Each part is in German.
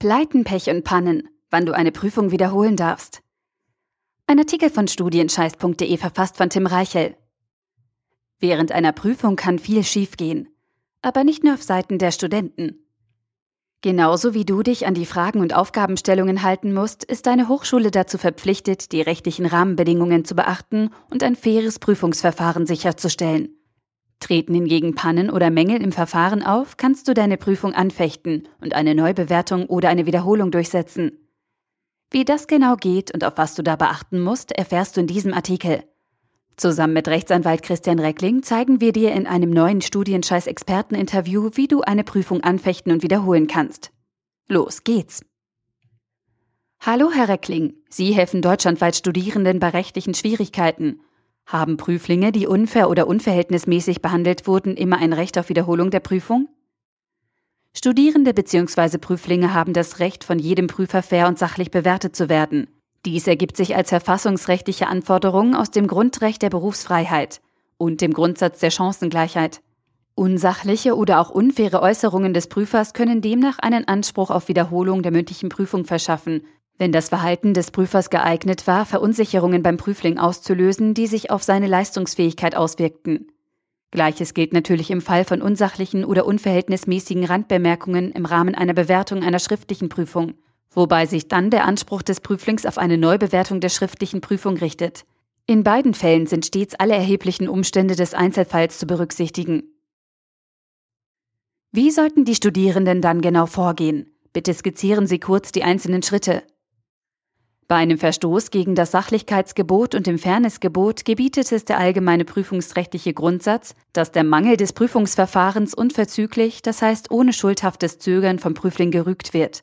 Pleiten, Pech und Pannen, wann du eine Prüfung wiederholen darfst. Ein Artikel von studienscheiß.de verfasst von Tim Reichel. Während einer Prüfung kann viel schiefgehen, aber nicht nur auf Seiten der Studenten. Genauso wie du dich an die Fragen und Aufgabenstellungen halten musst, ist deine Hochschule dazu verpflichtet, die rechtlichen Rahmenbedingungen zu beachten und ein faires Prüfungsverfahren sicherzustellen. Treten hingegen Pannen oder Mängel im Verfahren auf, kannst du deine Prüfung anfechten und eine Neubewertung oder eine Wiederholung durchsetzen. Wie das genau geht und auf was du da beachten musst, erfährst du in diesem Artikel. Zusammen mit Rechtsanwalt Christian Reckling zeigen wir dir in einem neuen Studienscheiß-Experten-Interview, wie du eine Prüfung anfechten und wiederholen kannst. Los geht's! Hallo, Herr Reckling. Sie helfen deutschlandweit Studierenden bei rechtlichen Schwierigkeiten. Haben Prüflinge, die unfair oder unverhältnismäßig behandelt wurden, immer ein Recht auf Wiederholung der Prüfung? Studierende bzw. Prüflinge haben das Recht, von jedem Prüfer fair und sachlich bewertet zu werden. Dies ergibt sich als verfassungsrechtliche Anforderung aus dem Grundrecht der Berufsfreiheit und dem Grundsatz der Chancengleichheit. Unsachliche oder auch unfaire Äußerungen des Prüfers können demnach einen Anspruch auf Wiederholung der mündlichen Prüfung verschaffen, wenn das Verhalten des Prüfers geeignet war, Verunsicherungen beim Prüfling auszulösen, die sich auf seine Leistungsfähigkeit auswirkten. Gleiches gilt natürlich im Fall von unsachlichen oder unverhältnismäßigen Randbemerkungen im Rahmen einer Bewertung einer schriftlichen Prüfung, wobei sich dann der Anspruch des Prüflings auf eine Neubewertung der schriftlichen Prüfung richtet. In beiden Fällen sind stets alle erheblichen Umstände des Einzelfalls zu berücksichtigen. Wie sollten die Studierenden dann genau vorgehen? Bitte skizzieren Sie kurz die einzelnen Schritte. Bei einem Verstoß gegen das Sachlichkeitsgebot und dem Fairnessgebot gebietet es der allgemeine prüfungsrechtliche Grundsatz, dass der Mangel des Prüfungsverfahrens unverzüglich, das heißt ohne schuldhaftes Zögern vom Prüfling gerügt wird.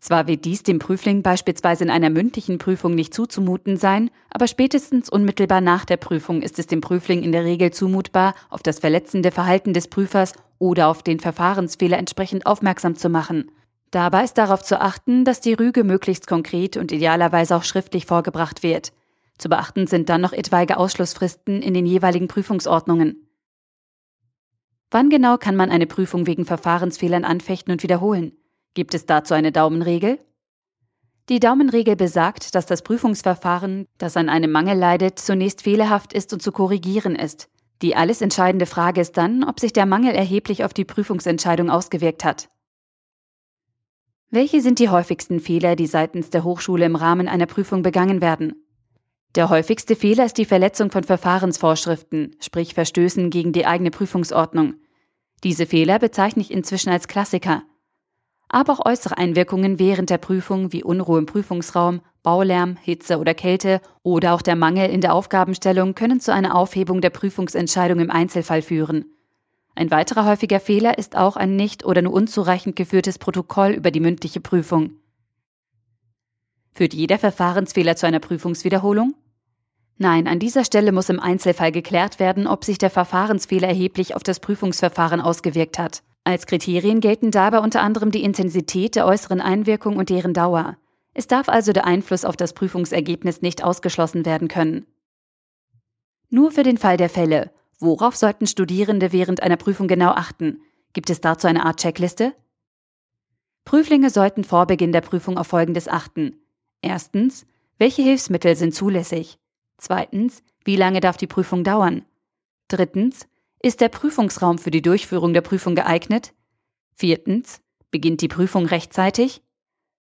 Zwar wird dies dem Prüfling beispielsweise in einer mündlichen Prüfung nicht zuzumuten sein, aber spätestens unmittelbar nach der Prüfung ist es dem Prüfling in der Regel zumutbar, auf das verletzende Verhalten des Prüfers oder auf den Verfahrensfehler entsprechend aufmerksam zu machen. Dabei ist darauf zu achten, dass die Rüge möglichst konkret und idealerweise auch schriftlich vorgebracht wird. Zu beachten sind dann noch etwaige Ausschlussfristen in den jeweiligen Prüfungsordnungen. Wann genau kann man eine Prüfung wegen Verfahrensfehlern anfechten und wiederholen? Gibt es dazu eine Daumenregel? Die Daumenregel besagt, dass das Prüfungsverfahren, das an einem Mangel leidet, zunächst fehlerhaft ist und zu korrigieren ist. Die alles entscheidende Frage ist dann, ob sich der Mangel erheblich auf die Prüfungsentscheidung ausgewirkt hat. Welche sind die häufigsten Fehler, die seitens der Hochschule im Rahmen einer Prüfung begangen werden? Der häufigste Fehler ist die Verletzung von Verfahrensvorschriften, sprich Verstößen gegen die eigene Prüfungsordnung. Diese Fehler bezeichne ich inzwischen als Klassiker. Aber auch äußere Einwirkungen während der Prüfung wie Unruhe im Prüfungsraum, Baulärm, Hitze oder Kälte oder auch der Mangel in der Aufgabenstellung können zu einer Aufhebung der Prüfungsentscheidung im Einzelfall führen. Ein weiterer häufiger Fehler ist auch ein nicht oder nur unzureichend geführtes Protokoll über die mündliche Prüfung. Führt jeder Verfahrensfehler zu einer Prüfungswiederholung? Nein, an dieser Stelle muss im Einzelfall geklärt werden, ob sich der Verfahrensfehler erheblich auf das Prüfungsverfahren ausgewirkt hat. Als Kriterien gelten dabei unter anderem die Intensität der äußeren Einwirkung und deren Dauer. Es darf also der Einfluss auf das Prüfungsergebnis nicht ausgeschlossen werden können. Nur für den Fall der Fälle, Worauf sollten Studierende während einer Prüfung genau achten? Gibt es dazu eine Art Checkliste? Prüflinge sollten vor Beginn der Prüfung auf Folgendes achten. Erstens, welche Hilfsmittel sind zulässig? Zweitens, wie lange darf die Prüfung dauern? Drittens, ist der Prüfungsraum für die Durchführung der Prüfung geeignet? Viertens, beginnt die Prüfung rechtzeitig?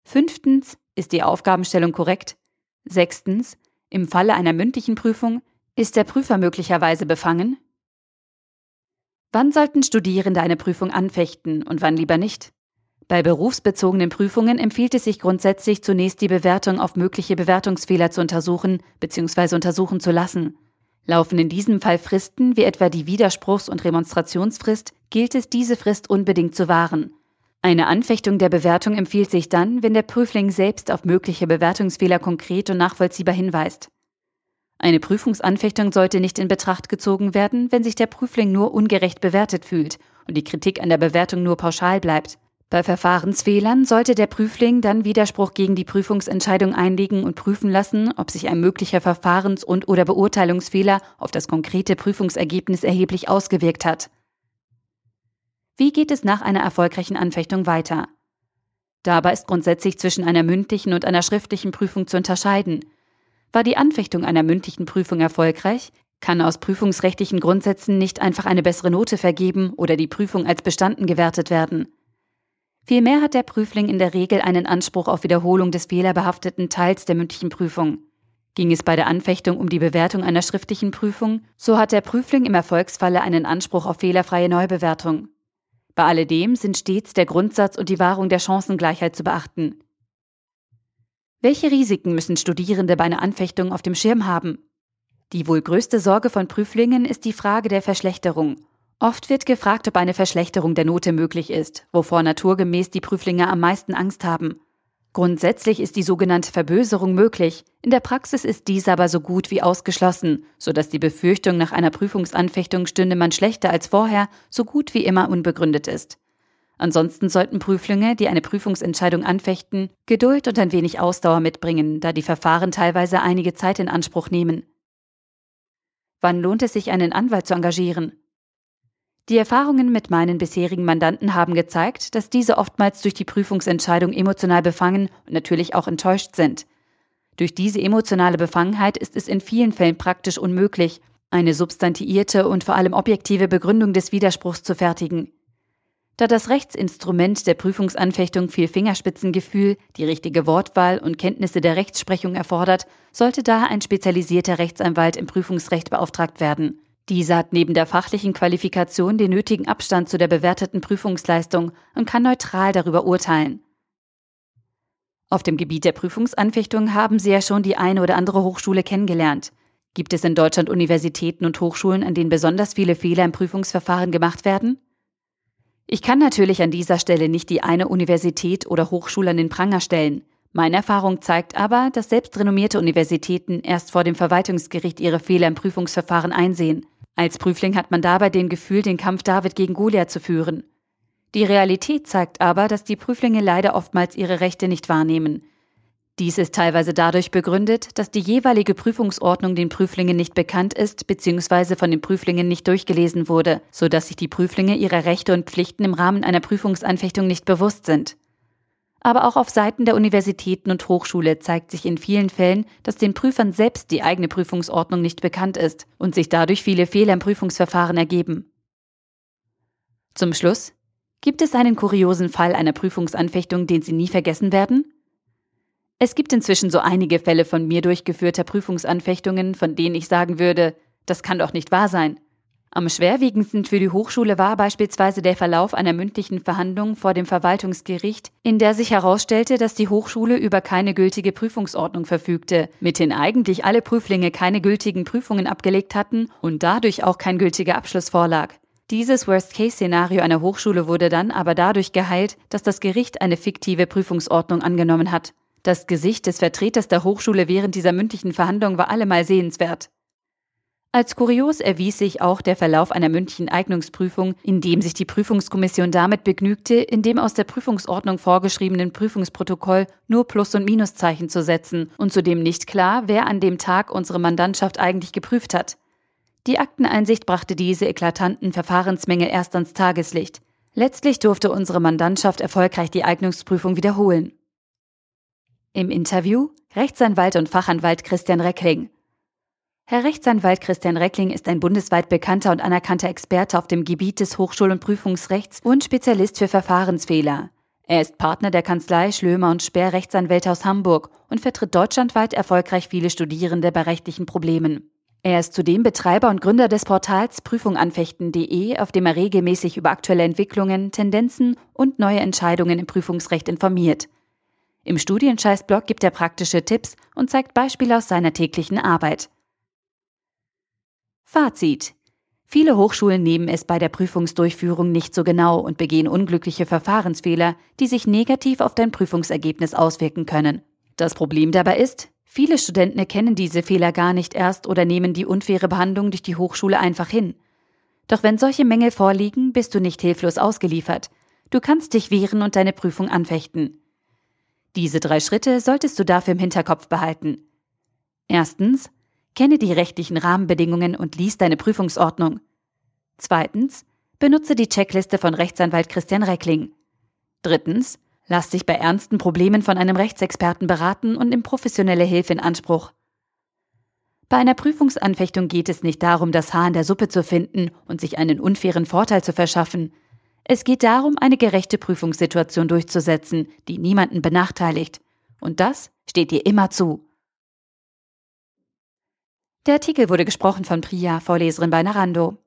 Fünftens, ist die Aufgabenstellung korrekt? Sechstens, im Falle einer mündlichen Prüfung, ist der Prüfer möglicherweise befangen? Wann sollten Studierende eine Prüfung anfechten und wann lieber nicht? Bei berufsbezogenen Prüfungen empfiehlt es sich grundsätzlich zunächst die Bewertung auf mögliche Bewertungsfehler zu untersuchen bzw. untersuchen zu lassen. Laufen in diesem Fall Fristen wie etwa die Widerspruchs- und Remonstrationsfrist, gilt es, diese Frist unbedingt zu wahren. Eine Anfechtung der Bewertung empfiehlt sich dann, wenn der Prüfling selbst auf mögliche Bewertungsfehler konkret und nachvollziehbar hinweist. Eine Prüfungsanfechtung sollte nicht in Betracht gezogen werden, wenn sich der Prüfling nur ungerecht bewertet fühlt und die Kritik an der Bewertung nur pauschal bleibt. Bei Verfahrensfehlern sollte der Prüfling dann Widerspruch gegen die Prüfungsentscheidung einlegen und prüfen lassen, ob sich ein möglicher Verfahrens- und/oder Beurteilungsfehler auf das konkrete Prüfungsergebnis erheblich ausgewirkt hat. Wie geht es nach einer erfolgreichen Anfechtung weiter? Dabei ist grundsätzlich zwischen einer mündlichen und einer schriftlichen Prüfung zu unterscheiden. War die Anfechtung einer mündlichen Prüfung erfolgreich, kann aus prüfungsrechtlichen Grundsätzen nicht einfach eine bessere Note vergeben oder die Prüfung als bestanden gewertet werden. Vielmehr hat der Prüfling in der Regel einen Anspruch auf Wiederholung des fehlerbehafteten Teils der mündlichen Prüfung. Ging es bei der Anfechtung um die Bewertung einer schriftlichen Prüfung, so hat der Prüfling im Erfolgsfalle einen Anspruch auf fehlerfreie Neubewertung. Bei alledem sind stets der Grundsatz und die Wahrung der Chancengleichheit zu beachten. Welche Risiken müssen Studierende bei einer Anfechtung auf dem Schirm haben? Die wohl größte Sorge von Prüflingen ist die Frage der Verschlechterung. Oft wird gefragt, ob eine Verschlechterung der Note möglich ist, wovor naturgemäß die Prüflinge am meisten Angst haben. Grundsätzlich ist die sogenannte Verböserung möglich, in der Praxis ist dies aber so gut wie ausgeschlossen, so dass die Befürchtung nach einer Prüfungsanfechtung stünde man schlechter als vorher, so gut wie immer unbegründet ist. Ansonsten sollten Prüflinge, die eine Prüfungsentscheidung anfechten, Geduld und ein wenig Ausdauer mitbringen, da die Verfahren teilweise einige Zeit in Anspruch nehmen. Wann lohnt es sich, einen Anwalt zu engagieren? Die Erfahrungen mit meinen bisherigen Mandanten haben gezeigt, dass diese oftmals durch die Prüfungsentscheidung emotional befangen und natürlich auch enttäuscht sind. Durch diese emotionale Befangenheit ist es in vielen Fällen praktisch unmöglich, eine substantiierte und vor allem objektive Begründung des Widerspruchs zu fertigen. Da das Rechtsinstrument der Prüfungsanfechtung viel Fingerspitzengefühl, die richtige Wortwahl und Kenntnisse der Rechtsprechung erfordert, sollte daher ein spezialisierter Rechtsanwalt im Prüfungsrecht beauftragt werden. Dieser hat neben der fachlichen Qualifikation den nötigen Abstand zu der bewerteten Prüfungsleistung und kann neutral darüber urteilen. Auf dem Gebiet der Prüfungsanfechtung haben Sie ja schon die eine oder andere Hochschule kennengelernt. Gibt es in Deutschland Universitäten und Hochschulen, an denen besonders viele Fehler im Prüfungsverfahren gemacht werden? Ich kann natürlich an dieser Stelle nicht die eine Universität oder Hochschule an den Pranger stellen. Meine Erfahrung zeigt aber, dass selbst renommierte Universitäten erst vor dem Verwaltungsgericht ihre Fehler im Prüfungsverfahren einsehen. Als Prüfling hat man dabei den Gefühl, den Kampf David gegen Goliath zu führen. Die Realität zeigt aber, dass die Prüflinge leider oftmals ihre Rechte nicht wahrnehmen. Dies ist teilweise dadurch begründet, dass die jeweilige Prüfungsordnung den Prüflingen nicht bekannt ist bzw. von den Prüflingen nicht durchgelesen wurde, so dass sich die Prüflinge ihrer Rechte und Pflichten im Rahmen einer Prüfungsanfechtung nicht bewusst sind. Aber auch auf Seiten der Universitäten und Hochschule zeigt sich in vielen Fällen, dass den Prüfern selbst die eigene Prüfungsordnung nicht bekannt ist und sich dadurch viele Fehler im Prüfungsverfahren ergeben. Zum Schluss, gibt es einen kuriosen Fall einer Prüfungsanfechtung, den Sie nie vergessen werden? Es gibt inzwischen so einige Fälle von mir durchgeführter Prüfungsanfechtungen, von denen ich sagen würde, das kann doch nicht wahr sein. Am schwerwiegendsten für die Hochschule war beispielsweise der Verlauf einer mündlichen Verhandlung vor dem Verwaltungsgericht, in der sich herausstellte, dass die Hochschule über keine gültige Prüfungsordnung verfügte, mithin eigentlich alle Prüflinge keine gültigen Prüfungen abgelegt hatten und dadurch auch kein gültiger Abschluss vorlag. Dieses Worst-Case-Szenario einer Hochschule wurde dann aber dadurch geheilt, dass das Gericht eine fiktive Prüfungsordnung angenommen hat. Das Gesicht des Vertreters der Hochschule während dieser mündlichen Verhandlung war allemal sehenswert. Als kurios erwies sich auch der Verlauf einer mündlichen Eignungsprüfung, in dem sich die Prüfungskommission damit begnügte, in dem aus der Prüfungsordnung vorgeschriebenen Prüfungsprotokoll nur Plus- und Minuszeichen zu setzen und zudem nicht klar, wer an dem Tag unsere Mandantschaft eigentlich geprüft hat. Die Akteneinsicht brachte diese eklatanten Verfahrensmängel erst ans Tageslicht. Letztlich durfte unsere Mandantschaft erfolgreich die Eignungsprüfung wiederholen. Im Interview Rechtsanwalt und Fachanwalt Christian Reckling. Herr Rechtsanwalt Christian Reckling ist ein bundesweit bekannter und anerkannter Experte auf dem Gebiet des Hochschul- und Prüfungsrechts und Spezialist für Verfahrensfehler. Er ist Partner der Kanzlei Schlömer und Speer Rechtsanwälte aus Hamburg und vertritt deutschlandweit erfolgreich viele Studierende bei rechtlichen Problemen. Er ist zudem Betreiber und Gründer des Portals prüfunganfechten.de, auf dem er regelmäßig über aktuelle Entwicklungen, Tendenzen und neue Entscheidungen im Prüfungsrecht informiert. Im Studienscheiß-Blog gibt er praktische Tipps und zeigt Beispiele aus seiner täglichen Arbeit. Fazit. Viele Hochschulen nehmen es bei der Prüfungsdurchführung nicht so genau und begehen unglückliche Verfahrensfehler, die sich negativ auf dein Prüfungsergebnis auswirken können. Das Problem dabei ist, viele Studenten erkennen diese Fehler gar nicht erst oder nehmen die unfaire Behandlung durch die Hochschule einfach hin. Doch wenn solche Mängel vorliegen, bist du nicht hilflos ausgeliefert. Du kannst dich wehren und deine Prüfung anfechten. Diese drei Schritte solltest du dafür im Hinterkopf behalten. Erstens, Kenne die rechtlichen Rahmenbedingungen und lies deine Prüfungsordnung. Zweitens, benutze die Checkliste von Rechtsanwalt Christian Reckling. Drittens, Lass dich bei ernsten Problemen von einem Rechtsexperten beraten und nimm professionelle Hilfe in Anspruch. Bei einer Prüfungsanfechtung geht es nicht darum, das Haar in der Suppe zu finden und sich einen unfairen Vorteil zu verschaffen. Es geht darum, eine gerechte Prüfungssituation durchzusetzen, die niemanden benachteiligt. Und das steht dir immer zu. Der Artikel wurde gesprochen von Priya, Vorleserin bei Narando.